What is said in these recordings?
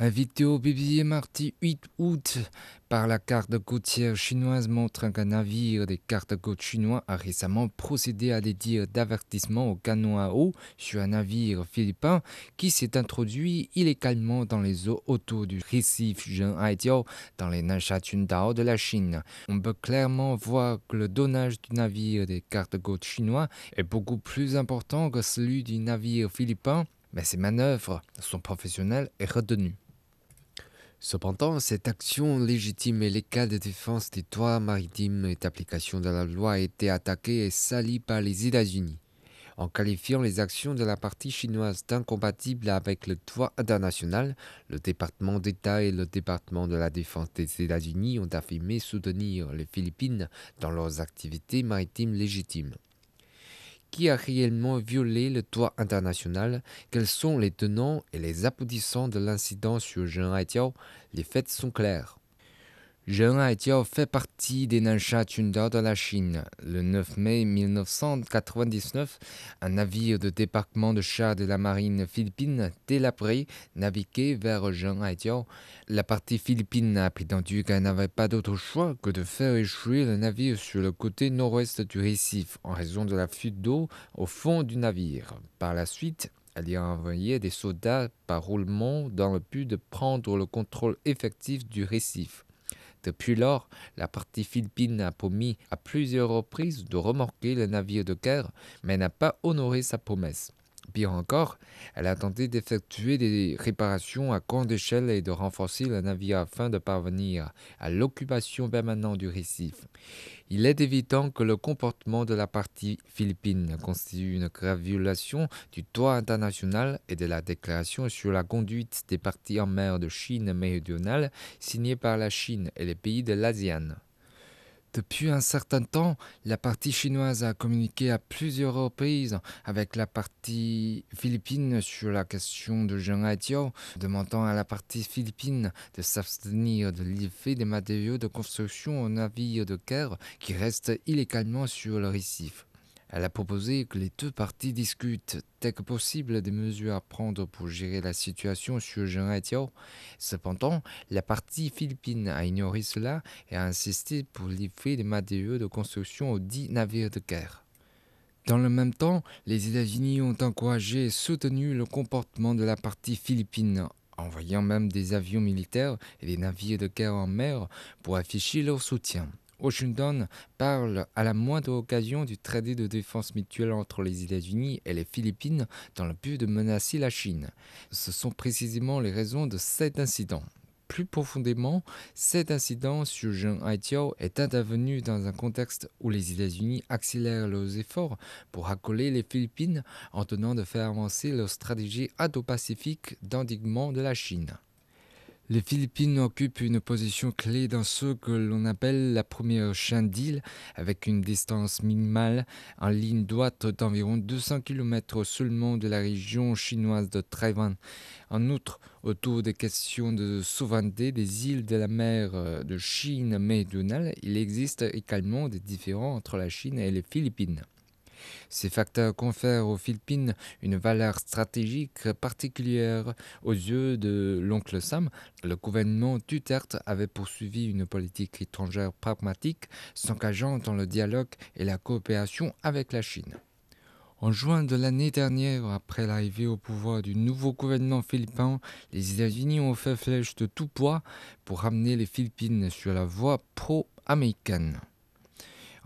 Un vidéo publié mardi 8 août par la carte côtière chinoise montre qu'un navire des cartes côtes chinois a récemment procédé à des tirs d'avertissement au canon à eau sur un navire philippin qui s'est introduit illégalement dans les eaux autour du récif Zhenghaitiao dans les Nansha Tundao de la Chine. On peut clairement voir que le donnage du navire des cartes côtes chinois est beaucoup plus important que celui du navire philippin mais ces manœuvres sont professionnelles et retenues. Cependant, cette action légitime et légale de défense des droits maritimes et d'application de la loi a été attaquée et salie par les États-Unis. En qualifiant les actions de la partie chinoise d'incompatibles avec le droit international, le département d'État et le département de la défense des États-Unis ont affirmé soutenir les Philippines dans leurs activités maritimes légitimes qui a réellement violé le droit international, quels sont les tenants et les aboutissants de l'incident sur Jean Haitiao, les faits sont clairs. Jean Haitiao fait partie des Nansha Tunda de la Chine. Le 9 mai 1999, un navire de débarquement de chars de la marine philippine délabré naviguait vers Jean Haitiao. La partie philippine a prétendu qu'elle n'avait pas d'autre choix que de faire échouer le navire sur le côté nord-ouest du récif en raison de la fuite d'eau au fond du navire. Par la suite, elle y a envoyé des soldats par roulement dans le but de prendre le contrôle effectif du récif. Depuis lors, la partie philippine a promis à plusieurs reprises de remorquer le navire de guerre, mais n'a pas honoré sa promesse. Pire encore, elle a tenté d'effectuer des réparations à grande échelle et de renforcer le navire afin de parvenir à l'occupation permanente du récif. Il est évident que le comportement de la partie philippine constitue une grave violation du droit international et de la déclaration sur la conduite des parties en mer de Chine méridionale signée par la Chine et les pays de l'ASEAN. Depuis un certain temps, la partie chinoise a communiqué à plusieurs reprises avec la partie philippine sur la question de Jean Haitiao, demandant à la partie philippine de s'abstenir de livrer des matériaux de construction aux navires de guerre qui restent illégalement sur le récif. Elle a proposé que les deux parties discutent dès que possible des mesures à prendre pour gérer la situation sur Haitiao. Cependant, la partie philippine a ignoré cela et a insisté pour livrer des matériaux de construction aux dix navires de guerre. Dans le même temps, les États-Unis ont encouragé et soutenu le comportement de la partie philippine, envoyant même des avions militaires et des navires de guerre en mer pour afficher leur soutien. Washington parle à la moindre occasion du traité de défense mutuelle entre les États-Unis et les Philippines dans le but de menacer la Chine. Ce sont précisément les raisons de cet incident. Plus profondément, cet incident sur Jean Haitiao est intervenu dans un contexte où les États-Unis accélèrent leurs efforts pour accoler les Philippines en tenant de faire avancer leur stratégie indo-pacifique d'endiguement de la Chine. Les Philippines occupent une position clé dans ce que l'on appelle la première chaîne d'îles, avec une distance minimale en ligne droite d'environ 200 km seulement de la région chinoise de Taïwan. En outre, autour des questions de souveraineté des îles de la mer de Chine méridionale, il existe également des différends entre la Chine et les Philippines. Ces facteurs confèrent aux Philippines une valeur stratégique particulière aux yeux de l'oncle Sam. Le gouvernement Duterte avait poursuivi une politique étrangère pragmatique, s'engageant dans le dialogue et la coopération avec la Chine. En juin de l'année dernière, après l'arrivée au pouvoir du nouveau gouvernement philippin, les États-Unis ont fait flèche de tout poids pour ramener les Philippines sur la voie pro-américaine.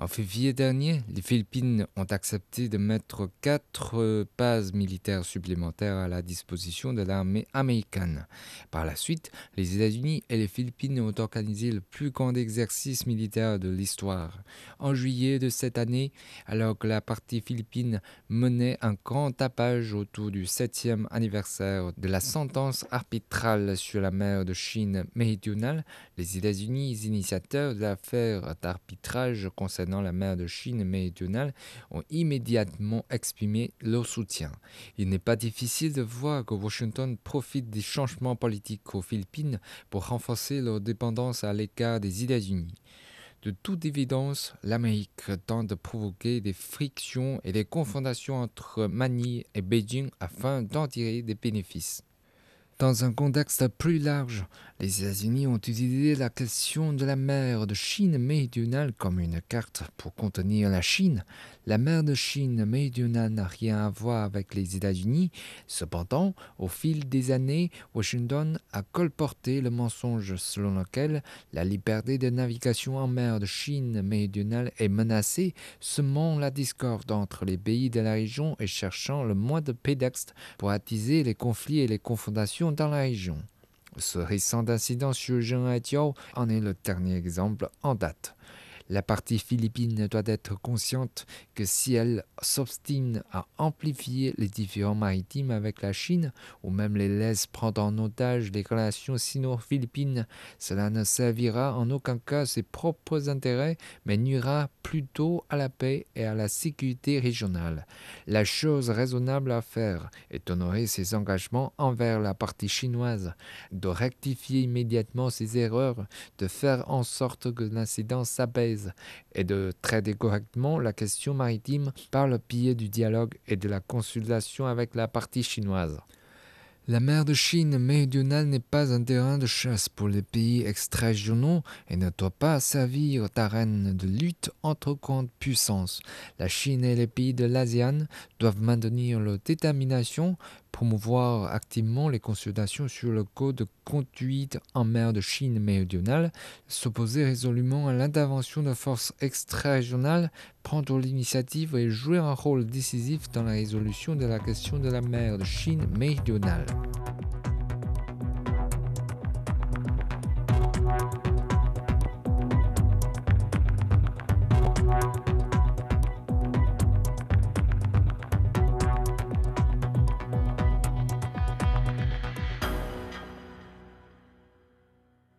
En février dernier, les Philippines ont accepté de mettre quatre bases militaires supplémentaires à la disposition de l'armée américaine. Par la suite, les États-Unis et les Philippines ont organisé le plus grand exercice militaire de l'histoire. En juillet de cette année, alors que la partie philippine menait un grand tapage autour du septième anniversaire de la sentence arbitrale sur la mer de Chine méridionale, les États-Unis, initiateurs de l'affaire d'arbitrage la mer de Chine méridionale ont immédiatement exprimé leur soutien. Il n'est pas difficile de voir que Washington profite des changements politiques aux Philippines pour renforcer leur dépendance à l'écart des États-Unis. De toute évidence, l'Amérique tente de provoquer des frictions et des confrontations entre Manille et Beijing afin d'en tirer des bénéfices. Dans un contexte plus large, les États-Unis ont utilisé la question de la mer de Chine méridionale comme une carte pour contenir la Chine. La mer de Chine méridionale n'a rien à voir avec les États-Unis. Cependant, au fil des années, Washington a colporté le mensonge selon lequel la liberté de navigation en mer de Chine méridionale est menacée, semant la discorde entre les pays de la région et cherchant le moins de pédexte pour attiser les conflits et les confrontations dans la région. Ce récent incident sur Jean en est le dernier exemple en date. La partie philippine doit être consciente que si elle s'obstine à amplifier les différends maritimes avec la Chine, ou même les laisse prendre en otage les relations sino-philippines, cela ne servira en aucun cas ses propres intérêts, mais nuira plutôt à la paix et à la sécurité régionale. La chose raisonnable à faire est d'honorer ses engagements envers la partie chinoise, de rectifier immédiatement ses erreurs, de faire en sorte que l'incident s'apaise et de traiter correctement la question maritime par le biais du dialogue et de la consultation avec la partie chinoise. La mer de Chine méridionale n'est pas un terrain de chasse pour les pays extra-régionaux et ne doit pas servir d'arène de lutte entre grandes puissances. La Chine et les pays de l'ASEAN doivent maintenir leur détermination promouvoir activement les consultations sur le code de conduite en mer de Chine méridionale, s'opposer résolument à l'intervention de forces extra-régionales, prendre l'initiative et jouer un rôle décisif dans la résolution de la question de la mer de Chine méridionale.